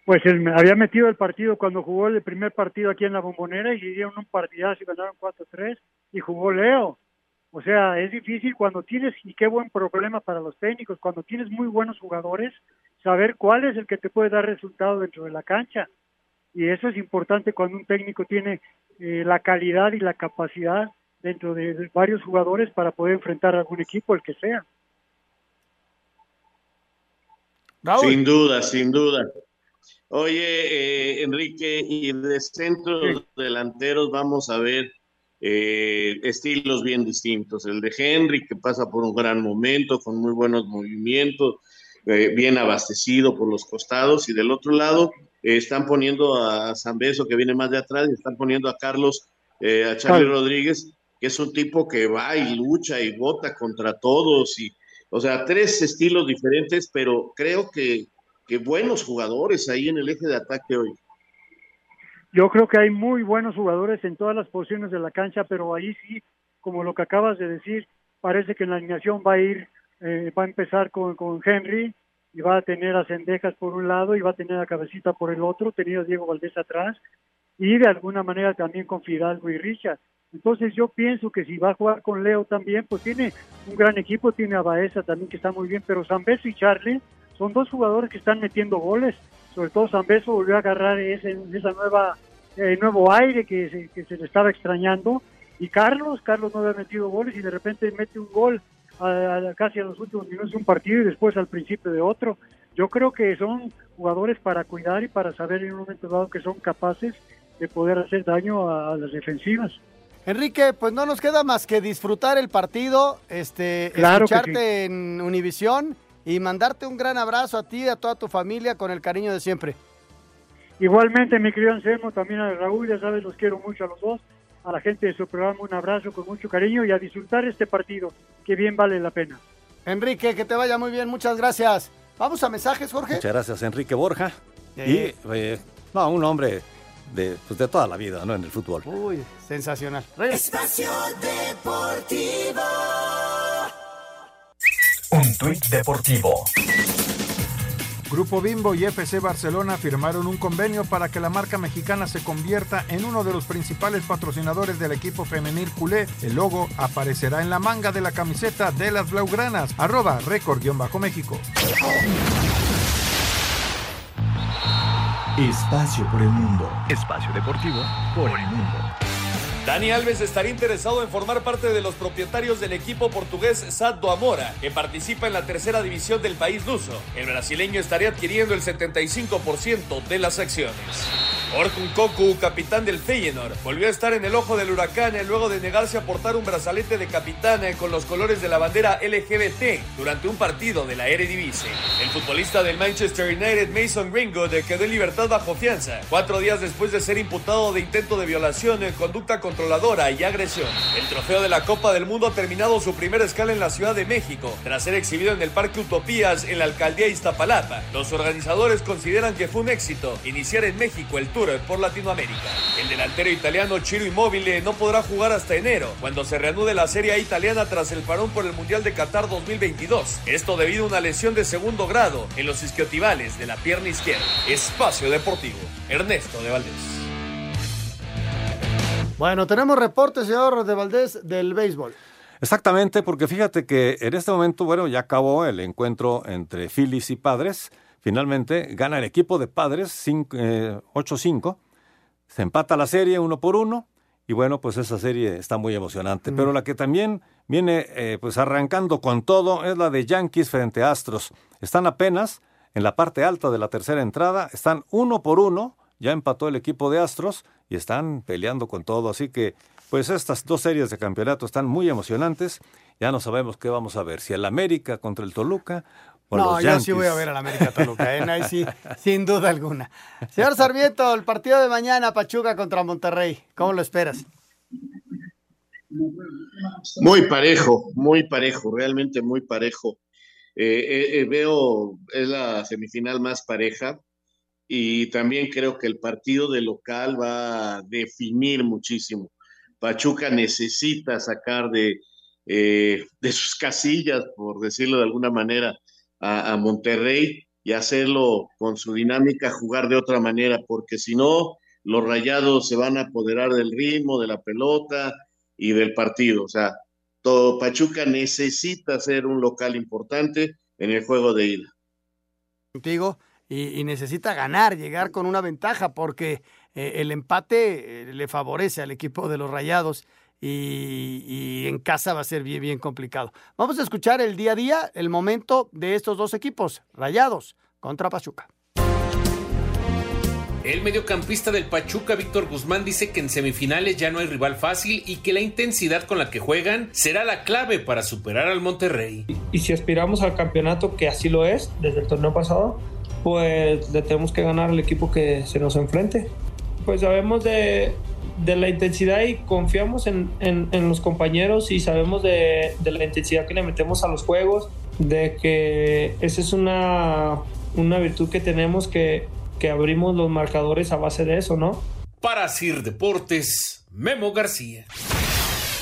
Pues él había metido el partido cuando jugó el primer partido aquí en la bombonera y dieron un partidazo y ganaron 4-3 y jugó Leo. O sea, es difícil cuando tienes, y qué buen problema para los técnicos, cuando tienes muy buenos jugadores, saber cuál es el que te puede dar resultado dentro de la cancha. Y eso es importante cuando un técnico tiene eh, la calidad y la capacidad dentro de varios jugadores para poder enfrentar a algún equipo, el que sea.
Sin duda, sin duda. Oye, eh, Enrique, y de centros delanteros vamos a ver eh, estilos bien distintos. El de Henry, que pasa por un gran momento, con muy buenos movimientos, eh, bien abastecido por los costados, y del otro lado están poniendo a San Beso, que viene más de atrás, y están poniendo a Carlos, a Charlie Rodríguez, que es un tipo que va y lucha y vota contra todos. Y, o sea, tres estilos diferentes, pero creo que, que buenos jugadores ahí en el eje de ataque hoy.
Yo creo que hay muy buenos jugadores en todas las posiciones de la cancha, pero ahí sí, como lo que acabas de decir, parece que en la alineación va a ir, eh, va a empezar con, con Henry y va a tener a Cendejas por un lado y va a tener a Cabecita por el otro, tenido a Diego Valdés atrás y de alguna manera también con Fidalgo y Richard. Entonces yo pienso que si va a jugar con Leo también, pues tiene un gran equipo, tiene a Baeza también que está muy bien, pero Zambeso y Charlie son dos jugadores que están metiendo goles, sobre todo Zambeso volvió a agarrar ese, esa nueva eh, nuevo aire que se, que se le estaba extrañando y Carlos, Carlos no había metido goles y de repente mete un gol a, a- casi a los últimos minutos de un partido y después al principio de otro. Yo creo que son jugadores para cuidar y para saber en un momento dado que son capaces de poder hacer daño a, a las defensivas.
Enrique, pues no nos queda más que disfrutar el partido, este,
Claro
escucharte en Univisión y mandarte un gran abrazo a ti y a toda tu familia con el cariño de siempre.
Igualmente, mi querido Anselmo, también a Raúl, ya sabes, los quiero mucho a los dos. A la gente de su programa, un abrazo con mucho cariño y a disfrutar este partido, que bien vale la pena.
Enrique, que te vaya muy bien, muchas gracias. Vamos a mensajes, Jorge.
Muchas gracias, Enrique Borja.
Sí.
Y, eh, no, un hombre de, pues, de toda la vida, ¿no? En el fútbol.
Uy, sensacional.
Espacio Deportivo.
Un tuit deportivo.
Grupo Bimbo y FC Barcelona firmaron un convenio para que la marca mexicana se convierta en uno de los principales patrocinadores del equipo femenil culé. El logo aparecerá en la manga de la camiseta de las Blaugranas, arroba récord-méxico.
Espacio por el mundo. Espacio deportivo por el mundo.
Dani Alves estaría interesado en formar parte de los propietarios del equipo portugués SAD do Amora, que participa en la tercera división del país luso. El brasileño estaría adquiriendo el 75% de las acciones. Orkun Koku, capitán del Feyenoord, volvió a estar en el ojo del huracán luego de negarse a portar un brazalete de capitán con los colores de la bandera LGBT durante un partido de la Eredivisie. El futbolista del Manchester United, Mason Greenwood, quedó en libertad bajo fianza, cuatro días después de ser imputado de intento de violación, conducta controladora y agresión. El trofeo de la Copa del Mundo ha terminado su primera escala en la Ciudad de México, tras ser exhibido en el Parque Utopías en la alcaldía Iztapalapa. Los organizadores consideran que fue un éxito iniciar en México el tour por Latinoamérica. El delantero italiano Ciro Immobile no podrá jugar hasta enero, cuando se reanude la Serie A italiana tras el parón por el Mundial de Qatar 2022. Esto debido a una lesión de segundo grado en los isquiotibiales de la pierna izquierda. Espacio Deportivo. Ernesto de Valdés.
Bueno, tenemos reporte, señor de Valdés, del béisbol.
Exactamente, porque fíjate que en este momento, bueno, ya acabó el encuentro entre Phillies y Padres. Finalmente gana el equipo de Padres cinco- eh, 8-5. Se empata la serie uno por uno. Y bueno, pues esa serie está muy emocionante.
Mm.
Pero la que también viene eh, pues arrancando con todo es la de Yankees frente a Astros. Están apenas en la parte alta de la tercera entrada. Están uno por uno. Ya empató el equipo de Astros y están peleando con todo. Así que pues estas dos series de campeonato están muy emocionantes. Ya no sabemos qué vamos a ver. Si el América contra el Toluca o
no,
los
yo sí voy a ver a la América Toluca, ¿eh? Ahí sí, <laughs> sin duda alguna. Señor Sarmiento, el partido de mañana, Pachuca contra Monterrey, ¿cómo lo esperas?
Muy parejo, muy parejo, realmente muy parejo. Eh, eh, eh, veo, es la semifinal más pareja y también creo que el partido de local va a definir muchísimo. Pachuca necesita sacar de, eh, de sus casillas, por decirlo de alguna manera, a, a Monterrey y hacerlo con su dinámica, jugar de otra manera, porque si no, los rayados se van a apoderar del ritmo, de la pelota y del partido. O sea, todo Pachuca necesita ser un local importante en el juego de ida.
Contigo, y, y necesita ganar, llegar con una ventaja, porque eh, el empate eh, le favorece al equipo de los rayados. Y, y en casa va a ser bien, bien complicado. Vamos a escuchar el día a día, el momento de estos dos equipos, Rayados contra Pachuca.
El mediocampista del Pachuca, Víctor Guzmán, dice que en semifinales ya no hay rival fácil y que la intensidad con la que juegan será la clave para superar al Monterrey.
Y si aspiramos al campeonato, que así lo es desde el torneo pasado, pues le tenemos que ganar al equipo que se nos enfrente. Pues sabemos de, de la intensidad y confiamos en, en, los compañeros y sabemos de, de, la intensidad que le metemos a los juegos, de que esa es una, una virtud que tenemos que, que abrimos los marcadores a base de eso, ¿no?
Para Sir Deportes, Memo García.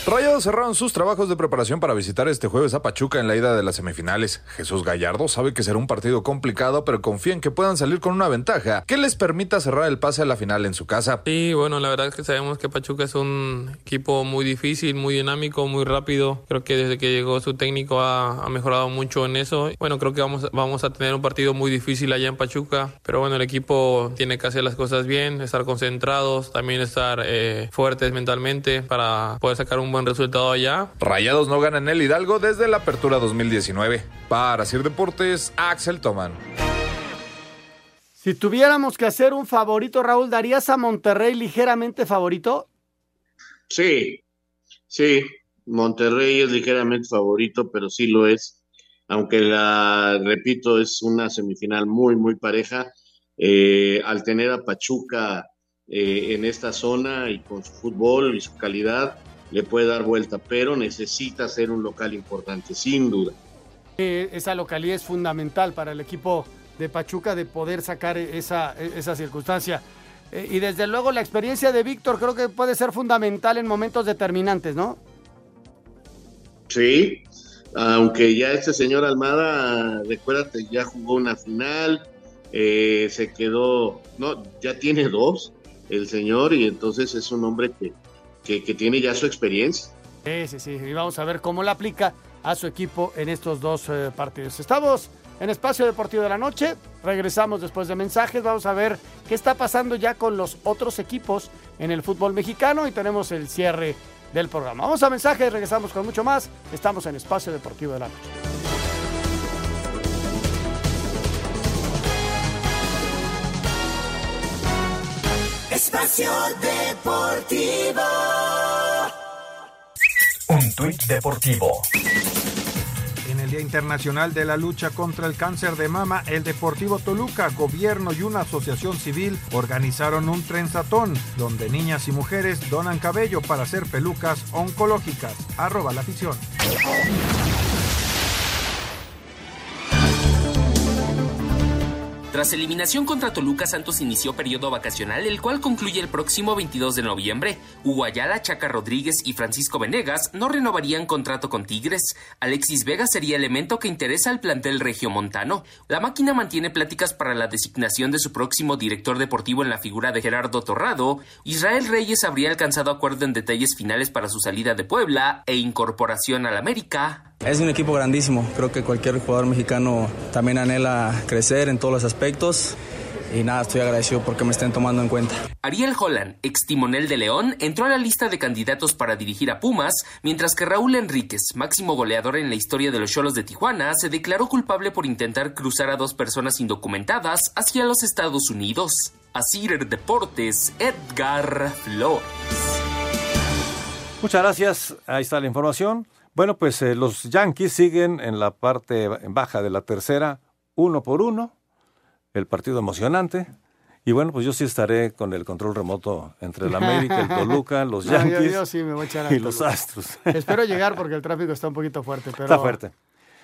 Rayados cerraron sus trabajos de preparación para visitar este jueves a Pachuca en la ida de las semifinales. Jesús Gallardo sabe que será un partido complicado, pero confía en que puedan salir con una ventaja que les permita cerrar el pase a la final en su casa.
Sí, bueno, la verdad es que sabemos que Pachuca es un equipo muy difícil, muy dinámico, muy rápido. Creo que desde que llegó su técnico ha, mejorado mucho en eso. Bueno, creo que vamos, vamos a tener un partido muy difícil allá en Pachuca, pero bueno, el equipo tiene que hacer las cosas bien, estar concentrados, también estar eh, fuertes mentalmente para poder sacar un buen resultado allá.
Rayados no ganan el Hidalgo desde la apertura 2019. Para Sir Deportes, Axel Toman.
Si tuviéramos que hacer un favorito, Raúl, ¿darías a Monterrey ligeramente favorito?
Sí, sí. Monterrey es ligeramente favorito, pero sí lo es. Aunque la, repito, es una semifinal muy, muy pareja. Eh, al tener a Pachuca eh, en esta zona y con su fútbol y su calidad, le puede dar vuelta, pero necesita ser un local importante, sin duda.
Eh, esa localidad es fundamental para el equipo de Pachuca de poder sacar esa, esa circunstancia. Eh, y desde luego la experiencia de Víctor creo que puede ser fundamental en momentos determinantes, ¿no?
Sí, aunque ya este señor Almada, recuérdate, ya jugó una final, eh, se quedó, no, ya tiene dos el señor y entonces es un hombre que, que, tiene ya su experiencia.
Sí, sí, sí, y vamos a ver cómo la aplica a su equipo en estos dos eh, partidos. Estamos en Espacio Deportivo de la Noche, regresamos después de mensajes, vamos a ver qué está pasando ya con los otros equipos en el fútbol mexicano y tenemos el cierre del programa. Vamos a mensajes, regresamos con mucho más, estamos en Espacio Deportivo de la Noche.
Espacio Deportivo.
Un tuit deportivo.
En el Día Internacional de la Lucha contra el Cáncer de Mama, el Deportivo Toluca, gobierno y una asociación civil organizaron un trenzatón donde niñas y mujeres donan cabello para hacer pelucas oncológicas. Arroba la afición.
Tras eliminación contra Toluca, Santos inició periodo vacacional, el cual concluye el próximo 22 de noviembre. Hugo Ayala, Chaca Rodríguez y Francisco Venegas no renovarían contrato con Tigres. Alexis Vega sería elemento que interesa al plantel regiomontano. La máquina mantiene pláticas para la designación de su próximo director deportivo en la figura de Gerardo Torrado. Israel Reyes habría alcanzado acuerdo en detalles finales para su salida de Puebla e incorporación al América.
Es un equipo grandísimo. Creo que cualquier jugador mexicano también anhela crecer en todos los aspectos. Y nada, estoy agradecido porque me estén tomando en cuenta.
Ariel Holland, ex timonel de León, entró a la lista de candidatos para dirigir a Pumas, mientras que Raúl Enríquez, máximo goleador en la historia de los Cholos de Tijuana, se declaró culpable por intentar cruzar a dos personas indocumentadas hacia los Estados Unidos. Asir Deportes, Edgar Flores.
Muchas gracias. Ahí está la información. Bueno, pues eh, los Yankees siguen en la parte baja de la tercera, uno por uno. El partido emocionante. Y bueno, pues yo sí estaré con el control remoto entre el América, el Toluca, <laughs> los Yankees
No, yo, yo sí me voy a echar a
y los. Astros.
Espero llegar <laughs> porque el tráfico está un poquito fuerte. Pero,
Está fuerte.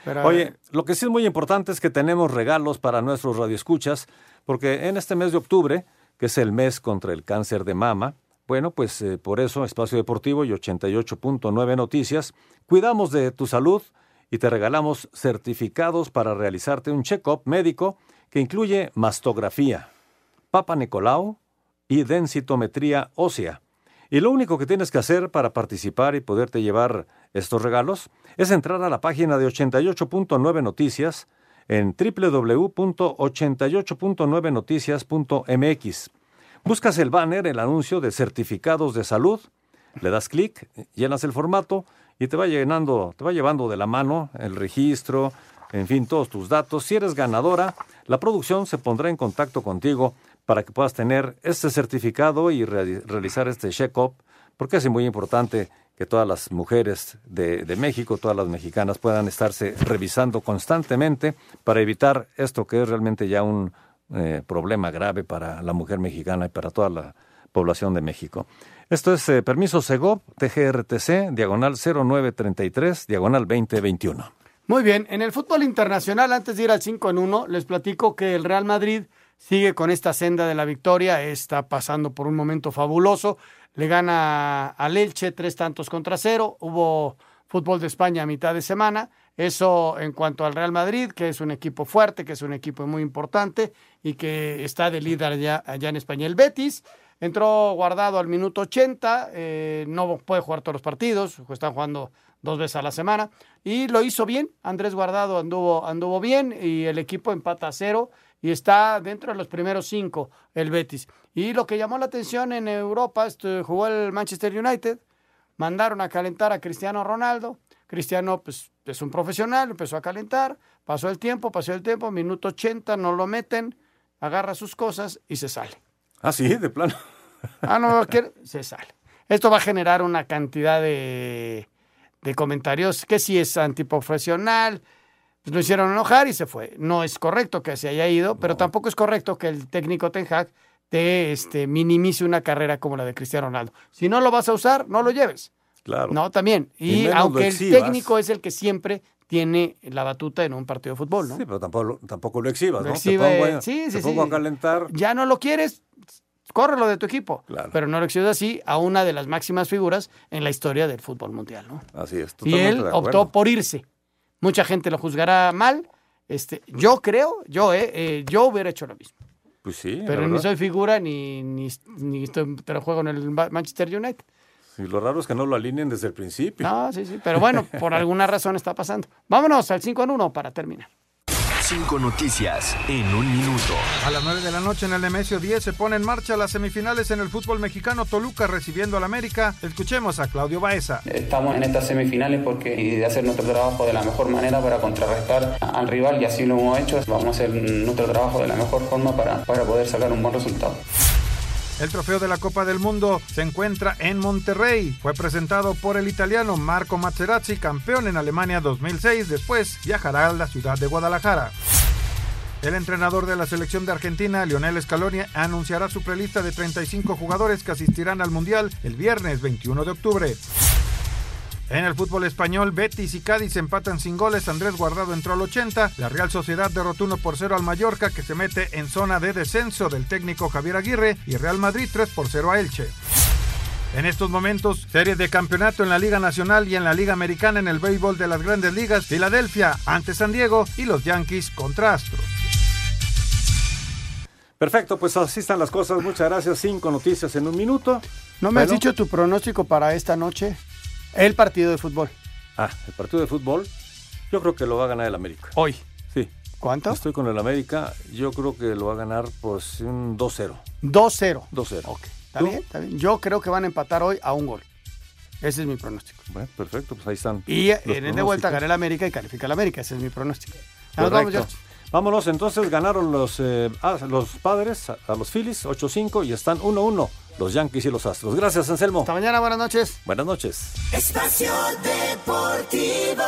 pero,
Oye, lo que sí es muy importante es que tenemos regalos para nuestros radioescuchas, porque en este mes de octubre, que es el mes contra el cáncer de mama, bueno, pues eh, por eso Espacio Deportivo y 88.9 Noticias, cuidamos de tu salud y te regalamos certificados para realizarte un check-up médico que incluye mastografía, Papa Nicolau y densitometría ósea. Y lo único que tienes que hacer para participar y poderte llevar estos regalos es entrar a la página de 88.9 Noticias en www.88.9noticias.mx. Buscas el banner, el anuncio de certificados de salud, le das clic, llenas el formato y te va llenando, te va llevando de la mano el registro, en fin, todos tus datos. Si eres ganadora, la producción se pondrá en contacto contigo para que puedas tener este certificado y re- realizar este check-up, porque es muy importante que todas las mujeres de México, todas las mexicanas puedan estarse revisando constantemente para evitar esto que es realmente ya un eh, problema grave para la mujer mexicana y para toda la población de México. Esto es eh, permiso Segov, TGRTC, diagonal 0933, diagonal 2021.
Muy bien, en el fútbol internacional, antes de ir al 5 en 1, les platico que el Real Madrid sigue con esta senda de la victoria, está pasando por un momento fabuloso, le gana al Elche tres tantos contra cero, hubo fútbol de España a mitad de semana, eso en cuanto al Real Madrid, que es un equipo fuerte, que es un equipo muy importante y que está de líder allá, allá en España. El Betis entró guardado al minuto 80, eh, no puede jugar todos los partidos, están jugando dos veces a la semana, y lo hizo bien, Andrés Guardado anduvo, anduvo bien y el equipo empata a cero y está dentro de los primeros cinco el Betis. Y lo que llamó la atención en Europa, este, jugó el Manchester United, mandaron a calentar a Cristiano Ronaldo, Cristiano pues es un profesional, empezó a calentar, pasó el tiempo, pasó el tiempo, minuto 80, no lo meten, agarra sus cosas y se sale.
Ah, sí, de plano.
Ah, no, se sale. Esto va a generar una cantidad de, de comentarios que si es antiprofesional, pues lo hicieron enojar y se fue. No es correcto que se haya ido, pero tampoco es correcto que el técnico Ten Hag te este, minimice una carrera como la de Cristiano Ronaldo. Si no lo vas a usar, no lo lleves.
Claro.
No, también. Y, aunque el
exhibas.
técnico es el que siempre tiene la batuta en un partido de fútbol, ¿no?
Sí, pero tampoco, tampoco lo exhibas, ¿no?
exhibe-
te pongo, a-
sí, sí,
te pongo
sí.
a calentar.
Ya no lo quieres, córrelo de tu equipo. Pero no lo exhibes así a una de las máximas figuras en la historia del fútbol mundial, ¿no?
Así es.
Y él optó por irse. Mucha gente lo juzgará mal. Este, yo creo, yo, eh, eh, yo hubiera hecho lo mismo.
Pues sí,
Pero ni soy figura ni, ni, ni estoy, te lo juego en el Ma- Manchester United.
Y lo raro es que no lo alineen desde el principio.
No, sí, sí. Pero bueno, <laughs> por alguna razón está pasando. Vámonos al 5 en 1 para terminar.
Cinco noticias en un minuto.
A las 9 de la noche en el Nemesio 10 se pone en marcha las semifinales en el fútbol mexicano Toluca recibiendo al América. Escuchemos a Claudio Baeza.
Estamos en estas semifinales porque y de hacer nuestro trabajo de la mejor manera para contrarrestar al rival y así lo hemos hecho. Vamos a hacer nuestro trabajo de la mejor forma para, para poder sacar un buen resultado.
El trofeo de la Copa del Mundo se encuentra en Monterrey. Fue presentado por el italiano Marco Materazzi, campeón en Alemania 2006. Después viajará a la ciudad de Guadalajara. El entrenador de la selección de Argentina, Lionel Scaloni, anunciará su prelista de 35 jugadores que asistirán al Mundial el viernes 21 de octubre. En el fútbol español, Betis y Cádiz empatan sin goles. Andrés Guardado entró al 80. La Real Sociedad derrotó 1 por 0 al Mallorca, que se mete en zona de descenso del técnico Javier Aguirre. Y Real Madrid 3 por 0 a Elche. En estos momentos, series de campeonato en la Liga Nacional y en la Liga Americana en el béisbol de las grandes ligas. Filadelfia ante San Diego y los Yankees contra Astros.
Perfecto, pues así están las cosas. Muchas gracias. Cinco noticias en un minuto.
¿No me has
Bueno.
dicho tu pronóstico para esta noche? El partido de fútbol.
Ah, el partido de fútbol. Yo creo que lo va a ganar el América.
Hoy.
Sí.
¿Cuánto?
Estoy con el América. Yo creo que lo va a ganar pues un 2-0.
2-0.
2-0.
Ok. ¿Está bien? ¿Está bien? Yo creo que van a empatar hoy a un gol. Ese es mi pronóstico.
Bueno, perfecto, pues ahí están.
Y en el de vuelta gana el América y califica el América. Ese es mi pronóstico. Nos vamos. George.
Vámonos, entonces ganaron los, eh, ah, los padres a, a los Phillies 8-5 y están 1-1 los Yankees y los Astros. Gracias, Anselmo.
Hasta mañana, buenas noches.
Buenas noches.
Espacio Deportivo.